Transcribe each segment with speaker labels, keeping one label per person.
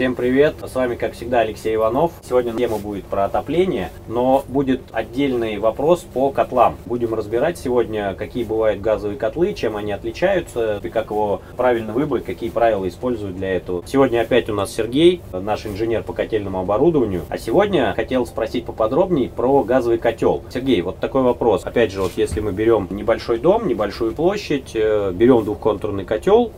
Speaker 1: Всем привет! С вами, как всегда, Алексей Иванов. Сегодня тема будет про отопление, но будет отдельный вопрос по котлам. Будем разбирать сегодня, какие бывают газовые котлы, чем они отличаются, и как его правильно выбрать, какие правила используют для этого. Сегодня опять у нас Сергей, наш инженер по котельному оборудованию. А сегодня хотел спросить поподробнее про газовый котел. Сергей, вот такой вопрос. Опять же, вот если мы берем небольшой дом, небольшую площадь, э, берем двухконтурный котел,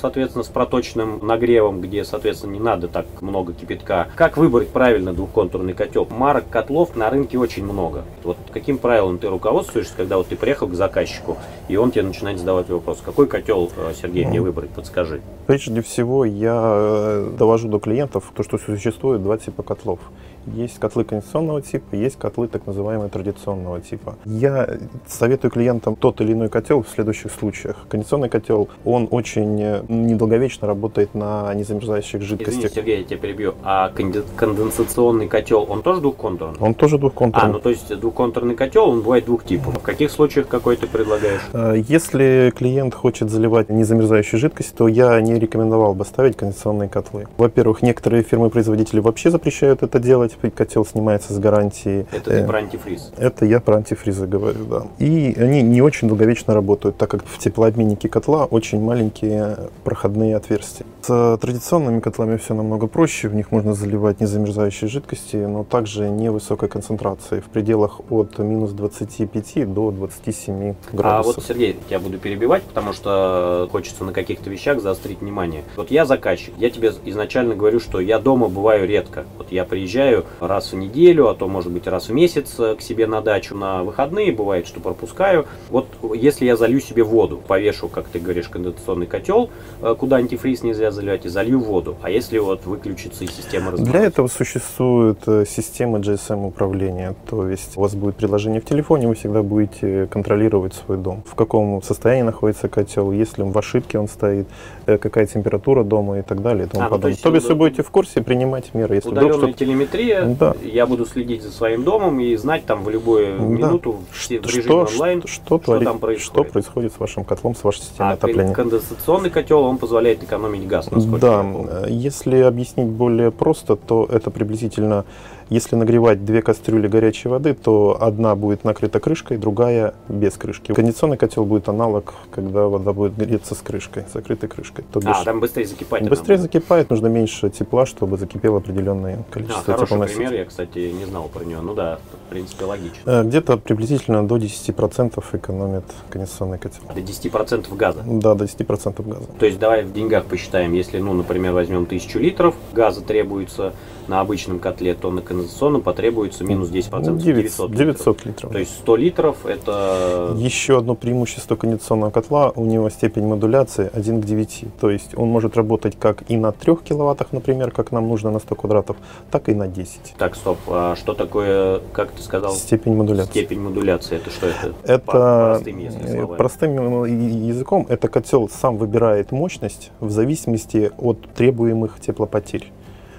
Speaker 1: соответственно, с проточным нагревом, где, соответственно, не надо так много кипятка. Как выбрать правильно двухконтурный котел? Марок котлов на рынке очень много. Вот каким правилом ты руководствуешься, когда вот ты приехал к заказчику, и он тебе начинает задавать вопрос, какой котел, э, Сергей, мне выбрать, подскажи.
Speaker 2: Прежде всего, я довожу до клиентов то, что существует два типа котлов. Есть котлы кондиционного типа, есть котлы так называемого традиционного типа. Я советую клиентам тот или иной котел в следующих случаях. Кондиционный котел, он очень э, недолговечно работает на незамерзающих жидкостях.
Speaker 1: Извини, Сергей, я тебя перебью. А конденсационный котел, он тоже двухконтурный?
Speaker 2: Он тоже двухконтурный.
Speaker 1: А, ну то есть двухконтурный котел, он бывает двух типов. В каких случаях какой ты предлагаешь?
Speaker 2: Э, если клиент хочет заливать незамерзающую жидкость, то я не рекомендовал бы ставить кондиционные котлы. Во-первых, некоторые фирмы-производители вообще запрещают это делать котел снимается с гарантии.
Speaker 1: Это ты про антифриз?
Speaker 2: Это я про антифризы говорю, да. И они не очень долговечно работают, так как в теплообменнике котла очень маленькие проходные отверстия. С традиционными котлами все намного проще, в них можно заливать незамерзающие жидкости, но также невысокой концентрации, в пределах от минус 25 до 27 градусов.
Speaker 1: А вот, Сергей, я буду перебивать, потому что хочется на каких-то вещах заострить внимание. Вот я заказчик, я тебе изначально говорю, что я дома бываю редко. Вот я приезжаю раз в неделю, а то может быть раз в месяц э, к себе на дачу на выходные, бывает, что пропускаю. Вот если я залью себе воду, повешу, как ты говоришь, конденсационный котел, э, куда антифриз нельзя заливать, и залью воду. А если вот выключится и система
Speaker 2: разбирается? Для этого существует э, система GSM управления, то есть у вас будет приложение в телефоне, вы всегда будете контролировать свой дом. В каком состоянии находится котел, если в ошибке он стоит, какая температура дома и так далее. И тому а, ну, то, есть, то есть вы будете в курсе принимать меры.
Speaker 1: Если вдруг что телеметрия, да. я буду следить за своим домом и знать там в любую да. минуту в режиме что, онлайн,
Speaker 2: что, что, что там происходит. Что происходит с вашим котлом, с вашей системой
Speaker 1: а
Speaker 2: отопления.
Speaker 1: конденсационный котел, он позволяет экономить газ,
Speaker 2: Да, если объяснить более просто, то это приблизительно если нагревать две кастрюли горячей воды, то одна будет накрыта крышкой, другая без крышки. Кондиционный котел будет аналог, когда вода будет греться с крышкой, закрытой крышкой.
Speaker 1: То бишь, а, там быстрее закипает.
Speaker 2: Быстрее закипает, нужно меньше тепла, чтобы закипело определенное количество
Speaker 1: а, хороший пример, я, кстати, не знал про него. Ну да, в принципе, логично.
Speaker 2: Э, где-то приблизительно до 10% экономит кондиционный котел.
Speaker 1: До 10% газа?
Speaker 2: Да, до 10% газа.
Speaker 1: То есть давай в деньгах посчитаем, если, ну, например, возьмем 1000 литров газа требуется на обычном котле, то на конденсационном потребуется минус 10%, 900,
Speaker 2: 900 литров. литров.
Speaker 1: То есть 100 литров это...
Speaker 2: Еще одно преимущество кондиционного котла, у него степень модуляции 1 к 9. То есть он может работать как и на 3 киловаттах, например, как нам нужно на 100 квадратов, так и на 10.
Speaker 1: Так, стоп. А что такое, как ты сказал?
Speaker 2: Степень модуляции.
Speaker 1: Степень модуляции. Это что это?
Speaker 2: Это простым, простым языком, это котел сам выбирает мощность в зависимости от требуемых теплопотерь.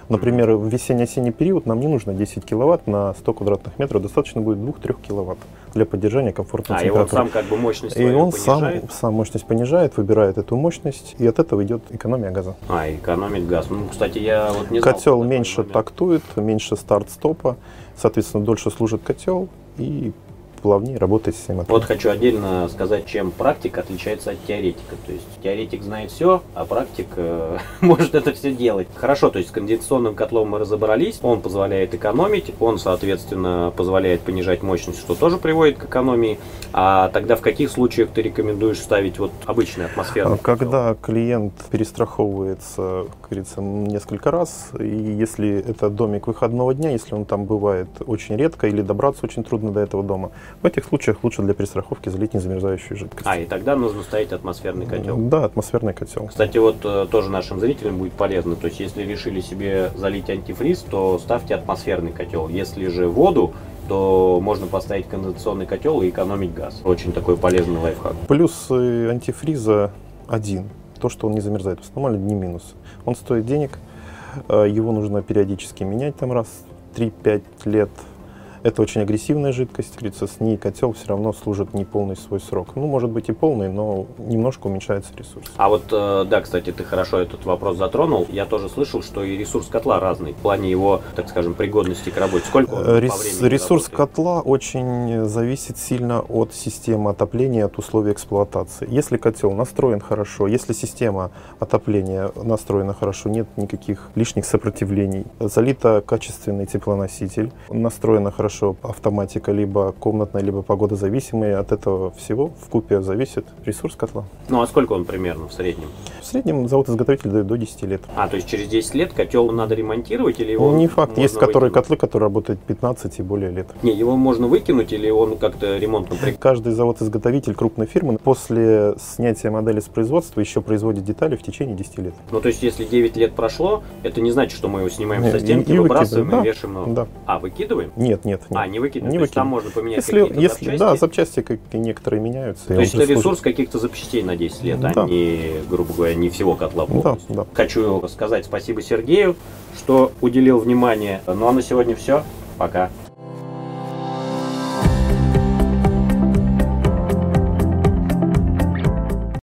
Speaker 2: Например, в весенне-осенний период нам не нужно 10 киловатт на 100 квадратных метров, достаточно будет 2-3 киловатт для поддержания комфортной
Speaker 1: а,
Speaker 2: температуры.
Speaker 1: и он сам как бы мощность
Speaker 2: И он сам, сам мощность понижает, выбирает эту мощность, и от этого идет экономия газа.
Speaker 1: А, экономит газ. Ну, кстати, я вот не
Speaker 2: Котел знал, меньше тактует, меньше старт-стопа, соответственно, дольше служит котел, и плавнее работает система.
Speaker 1: Вот хочу отдельно сказать, чем практика отличается от теоретика. То есть теоретик знает все, а практик э, может это все делать. Хорошо, то есть с конденсационным котлом мы разобрались, он позволяет экономить, он, соответственно, позволяет понижать мощность, что тоже приводит к экономии. А тогда в каких случаях ты рекомендуешь ставить вот обычный атмосферный
Speaker 2: Когда котел? клиент перестраховывается, как говорится, несколько раз, и если это домик выходного дня, если он там бывает очень редко или добраться очень трудно до этого дома, в этих случаях лучше для перестраховки залить незамерзающую жидкость.
Speaker 1: А, и тогда нужно ставить атмосферный котел.
Speaker 2: Да, атмосферный котел.
Speaker 1: Кстати, вот э, тоже нашим зрителям будет полезно. То есть, если решили себе залить антифриз, то ставьте атмосферный котел. Если же воду, то можно поставить конденсационный котел и экономить газ. Очень такой полезный лайфхак.
Speaker 2: Плюс антифриза один. То, что он не замерзает. В основном не минус. Он стоит денег, э, его нужно периодически менять там раз 3-5 лет Это очень агрессивная жидкость. Говорится, с ней котел все равно служит не полный свой срок. Ну, может быть и полный, но немножко уменьшается ресурс.
Speaker 1: А вот, э, да, кстати, ты хорошо этот вопрос затронул. Я тоже слышал, что и ресурс котла разный в плане его, так скажем, пригодности к работе. Сколько он
Speaker 2: Э,
Speaker 1: по
Speaker 2: рес-
Speaker 1: времени
Speaker 2: Ресурс
Speaker 1: работает?
Speaker 2: котла очень зависит сильно от системы отопления, от условий эксплуатации. Если котел настроен хорошо, если система отопления настроена хорошо, нет никаких лишних сопротивлений, залито качественный теплоноситель, настроена хорошо автоматика, либо комнатная, либо погодозависимая, от этого всего в купе зависит ресурс котла.
Speaker 1: Ну, а сколько он примерно в среднем?
Speaker 2: В среднем завод-изготовитель дает до 10 лет.
Speaker 1: А, то есть через 10 лет котел надо ремонтировать или его
Speaker 2: Не факт, есть которые котлы, которые работают 15 и более лет.
Speaker 1: Не, его можно выкинуть или он как-то ремонтно.
Speaker 2: Каждый завод-изготовитель крупной фирмы после снятия модели с производства еще производит детали в течение 10 лет.
Speaker 1: Ну, то есть, если 9 лет прошло, это не значит, что мы его снимаем
Speaker 2: Не,
Speaker 1: со стенки,
Speaker 2: и- и
Speaker 1: выбрасываем
Speaker 2: выкидываем,
Speaker 1: и
Speaker 2: да.
Speaker 1: вешаем.
Speaker 2: Да.
Speaker 1: А, выкидываем?
Speaker 2: Нет, нет, нет.
Speaker 1: А, не выкидываем.
Speaker 2: Не
Speaker 1: есть, там можно поменять
Speaker 2: Если,
Speaker 1: какие-то
Speaker 2: если
Speaker 1: запчасти?
Speaker 2: да, запчасти как и некоторые меняются.
Speaker 1: То есть это ресурс
Speaker 2: служит.
Speaker 1: каких-то запчастей на 10 лет,
Speaker 2: Да.
Speaker 1: а не, грубо говоря, не всего котла
Speaker 2: Да, да.
Speaker 1: Хочу сказать спасибо Сергею, что уделил внимание. Ну а на сегодня все. Пока.